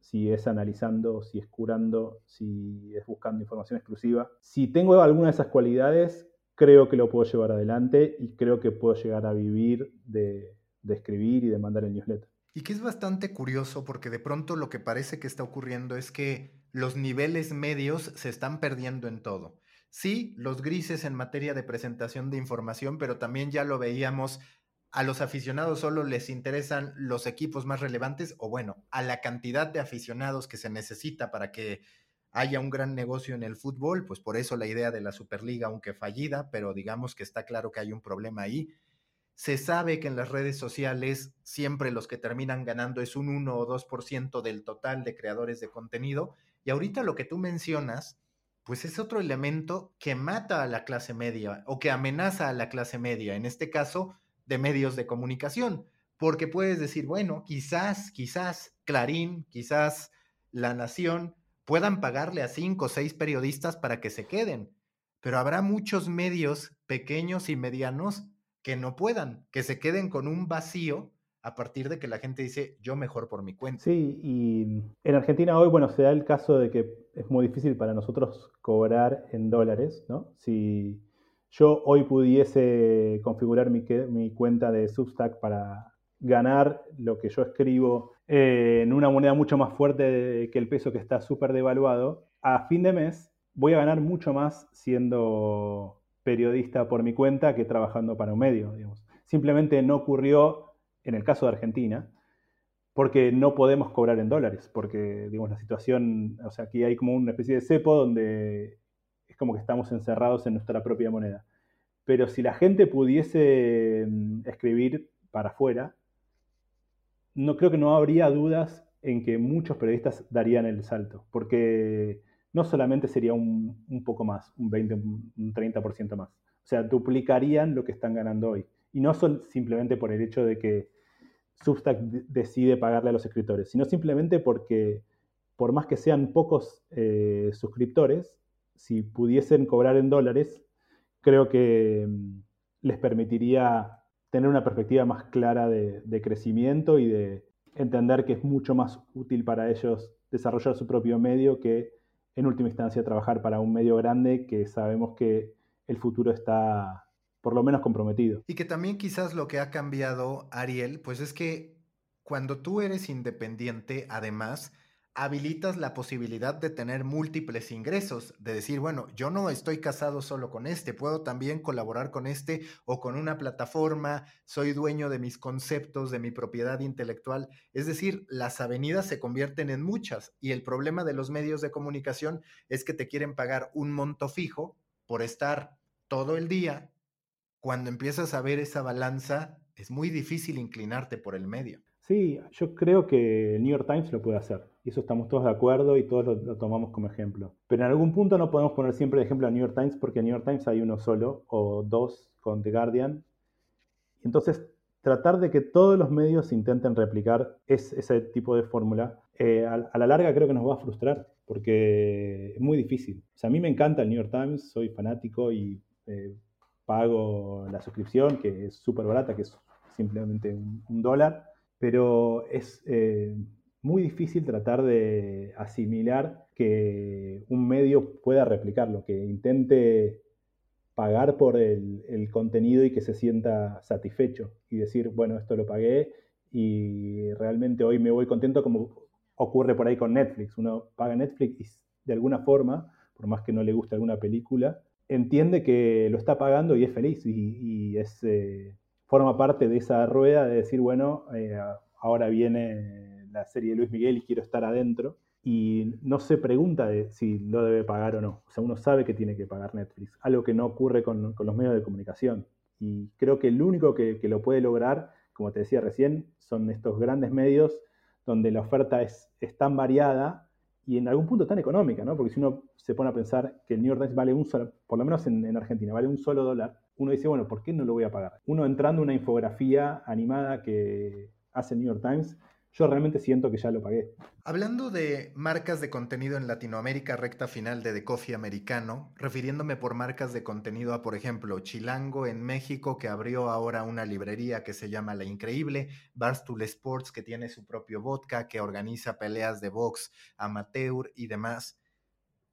Speaker 1: si es analizando, si es curando, si es buscando información exclusiva. Si tengo alguna de esas cualidades, creo que lo puedo llevar adelante y creo que puedo llegar a vivir de, de escribir y de mandar el newsletter.
Speaker 2: Y que es bastante curioso porque de pronto lo que parece que está ocurriendo es que los niveles medios se están perdiendo en todo. Sí, los grises en materia de presentación de información, pero también ya lo veíamos, a los aficionados solo les interesan los equipos más relevantes o bueno, a la cantidad de aficionados que se necesita para que haya un gran negocio en el fútbol, pues por eso la idea de la Superliga, aunque fallida, pero digamos que está claro que hay un problema ahí. Se sabe que en las redes sociales siempre los que terminan ganando es un 1 o 2% del total de creadores de contenido. Y ahorita lo que tú mencionas, pues es otro elemento que mata a la clase media o que amenaza a la clase media, en este caso de medios de comunicación. Porque puedes decir, bueno, quizás, quizás Clarín, quizás La Nación puedan pagarle a cinco o seis periodistas para que se queden, pero habrá muchos medios pequeños y medianos que no puedan, que se queden con un vacío a partir de que la gente dice yo mejor por mi cuenta.
Speaker 1: Sí, y en Argentina hoy, bueno, se da el caso de que es muy difícil para nosotros cobrar en dólares, ¿no? Si yo hoy pudiese configurar mi, mi cuenta de Substack para ganar lo que yo escribo eh, en una moneda mucho más fuerte que el peso que está súper devaluado, a fin de mes voy a ganar mucho más siendo periodista por mi cuenta que trabajando para un medio. Digamos. Simplemente no ocurrió en el caso de Argentina, porque no podemos cobrar en dólares, porque digamos, la situación, o sea, aquí hay como una especie de cepo donde es como que estamos encerrados en nuestra propia moneda. Pero si la gente pudiese mm, escribir para afuera, no creo que no habría dudas en que muchos periodistas darían el salto, porque no solamente sería un, poco más, un 20, un 30% más. O sea, duplicarían lo que están ganando hoy. Y no son simplemente por el hecho de que Substack decide pagarle a los escritores, sino simplemente porque por más que sean pocos eh, suscriptores, si pudiesen cobrar en dólares, creo que mm, les permitiría tener una perspectiva más clara de, crecimiento y de entender que es mucho más útil para ellos desarrollar su propio medio que en última instancia trabajar para un medio grande que sabemos que el futuro está por lo menos comprometido.
Speaker 2: Y que también quizás lo que ha cambiado, Ariel, pues es que cuando tú eres independiente, además, habilitas la posibilidad de tener múltiples ingresos, de decir, bueno, yo no estoy casado solo con este, puedo también colaborar con este o con una plataforma, soy dueño de mis conceptos, de mi propiedad intelectual. Es decir, las avenidas se convierten en muchas y el problema de los medios de comunicación es que te quieren pagar un monto fijo por estar todo el día. Cuando empiezas a ver esa balanza, es muy difícil inclinarte por el medio.
Speaker 1: Sí, yo creo que el New York Times lo puede hacer. Eso estamos todos de acuerdo y todos lo, tomamos como ejemplo. Pero en algún punto no podemos poner siempre de ejemplo a New York Times porque en New York Times hay uno solo o dos con The Guardian. Entonces, tratar de que todos los medios intenten replicar ese tipo de fórmula, eh, a, la larga creo que nos va a frustrar porque es muy difícil. O sea, a mí me encanta el New York Times, soy fanático y eh, pago la suscripción, que es súper barata, que es simplemente un dólar pero es eh, muy difícil tratar de asimilar que un medio pueda replicarlo, que intente pagar por el, contenido y que se sienta satisfecho y decir, bueno, esto lo pagué y realmente hoy me voy contento como ocurre por ahí con Netflix. Uno paga Netflix y de alguna forma, por más que no le guste alguna película, entiende que lo está pagando y es feliz y, es... Eh, forma parte de esa rueda de decir, bueno, eh, ahora viene la serie de Luis Miguel y quiero estar adentro. Y no se pregunta de si lo debe pagar o no. O sea, uno sabe que tiene que pagar Netflix, algo que no ocurre con, los medios de comunicación. Y creo que el único que, que, lo puede lograr, como te decía recién, son estos grandes medios donde la oferta es, es tan variada y en algún punto tan económica, ¿no? Porque si uno se pone a pensar que el New York Times vale un solo, por lo menos en, en Argentina, vale un solo dólar, uno dice, bueno, ¿por qué no lo voy a pagar? Uno entrando en una infografía animada que hace New York Times, yo realmente siento que ya lo pagué.
Speaker 2: Hablando de marcas de contenido en Latinoamérica, recta final de The Coffee americano, refiriéndome por marcas de contenido a, por ejemplo, Chilango en México, que abrió ahora una librería que se llama La Increíble, Barstool Sports, que tiene su propio vodka, que organiza peleas de box amateur y demás.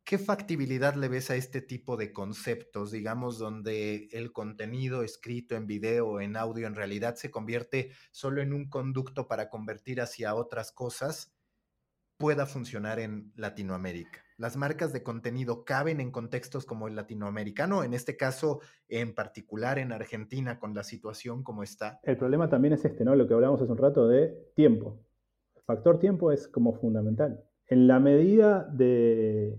Speaker 2: ¿Qué factibilidad le ves a este tipo de conceptos, digamos, donde el contenido escrito en video o en audio en realidad se convierte solo en un conducto para convertir hacia otras cosas? pueda funcionar en Latinoamérica? ¿Las marcas de contenido caben en contextos como el latinoamericano, en este caso en particular en Argentina con la situación como está?
Speaker 1: El problema también es este, ¿no? Lo que hablamos hace un rato de tiempo. El factor tiempo es como fundamental. En la medida de,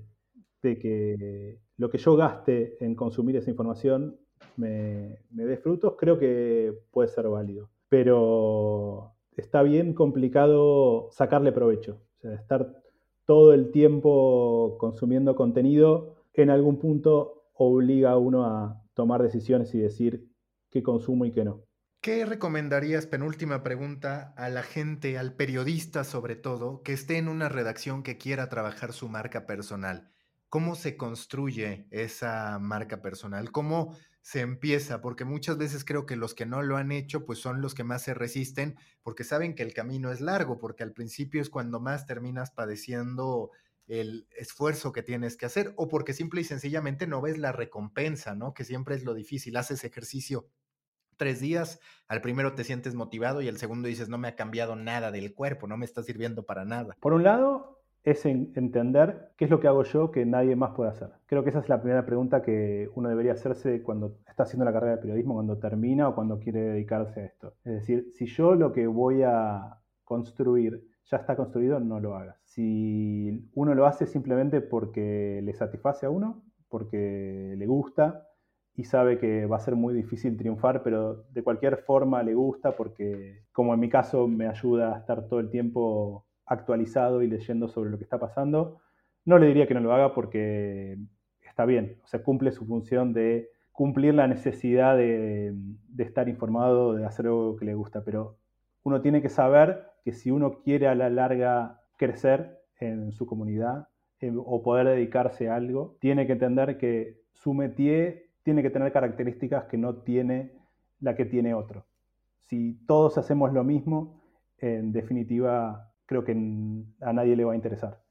Speaker 1: de que lo que yo gaste en consumir esa información me, me dé frutos, creo que puede ser válido. Pero está bien complicado sacarle provecho. Estar todo el tiempo consumiendo contenido, en algún punto obliga a uno a tomar decisiones y decir qué consumo y qué no.
Speaker 2: ¿Qué recomendarías, penúltima pregunta, a la gente, al periodista sobre todo, que esté en una redacción que quiera trabajar su marca personal? ¿Cómo se construye esa marca personal? ¿Cómo se empieza, porque muchas veces creo que los que no lo han hecho, pues son los que más se resisten, porque saben que el camino es largo, porque al principio es cuando más terminas padeciendo el esfuerzo que tienes que hacer, o porque simple y sencillamente no ves la recompensa, ¿no? Que siempre es lo difícil, haces ejercicio tres días, al primero te sientes motivado y al segundo dices, no me ha cambiado nada del cuerpo, no me está sirviendo para nada.
Speaker 1: Por un lado, es entender qué es lo que hago yo que nadie más puede hacer. Creo que esa es la primera pregunta que uno debería hacerse cuando está haciendo la carrera de periodismo, cuando termina o cuando quiere dedicarse a esto. Es decir, si yo lo que voy a construir ya está construido, no lo hagas. Si uno lo hace simplemente porque le satisface a uno, porque le gusta y sabe que va a ser muy difícil triunfar, pero de cualquier forma le gusta porque, como en mi caso, me ayuda a estar todo el tiempo actualizado y leyendo sobre lo que está pasando. No le diría que no lo haga porque está bien, o sea, cumple su función de cumplir la necesidad de, estar informado, de hacer algo que le gusta, pero uno tiene que saber que si uno quiere a la larga crecer en su comunidad o poder dedicarse a algo, tiene que entender que su métier tiene que tener características que no tiene la que tiene otro. Si todos hacemos lo mismo, en definitiva creo que a nadie le va a interesar.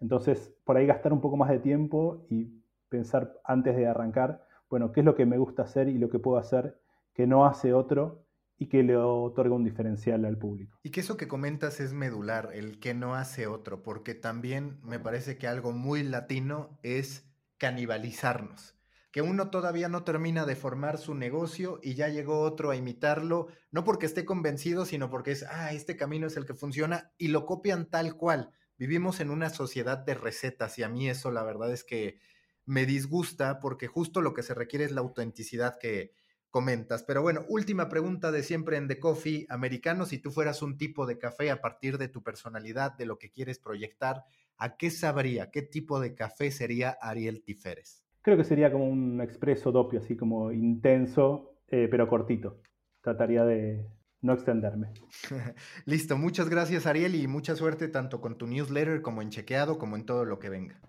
Speaker 1: Entonces, por ahí gastar un poco más de tiempo y pensar antes de arrancar, bueno, qué es lo que me gusta hacer y lo que puedo hacer que no hace otro y que le otorga un diferencial al público.
Speaker 2: Y que eso que comentas es medular, el que no hace otro, porque también me parece que algo muy latino es canibalizarnos que uno todavía no termina de formar su negocio y ya llegó otro a imitarlo, no porque esté convencido, sino porque es, ah, este camino es el que funciona y lo copian tal cual. Vivimos en una sociedad de recetas y a mí eso la verdad es que me disgusta porque justo lo que se requiere es la autenticidad que comentas. Pero bueno, última pregunta de siempre en The Coffee, americano, si tú fueras un tipo de café a partir de tu personalidad, de lo que quieres proyectar, ¿a qué sabría? ¿Qué tipo de café sería Ariel Tiferes?
Speaker 1: Creo que sería como un expreso doppio, así como intenso, eh, pero cortito. Trataría de no extenderme.
Speaker 2: Listo, muchas gracias Ariel y mucha suerte tanto con tu newsletter como en Chequeado como en todo lo que venga.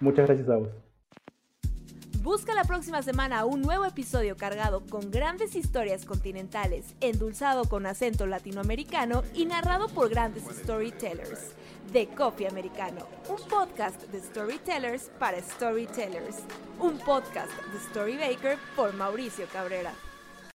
Speaker 1: Muchas gracias a vos.
Speaker 3: Busca la próxima semana un nuevo episodio cargado con grandes historias continentales, endulzado con acento latinoamericano y narrado por grandes storytellers. The Coffee Americano, un podcast de storytellers para storytellers, un podcast de Storybaker por Mauricio Cabrera.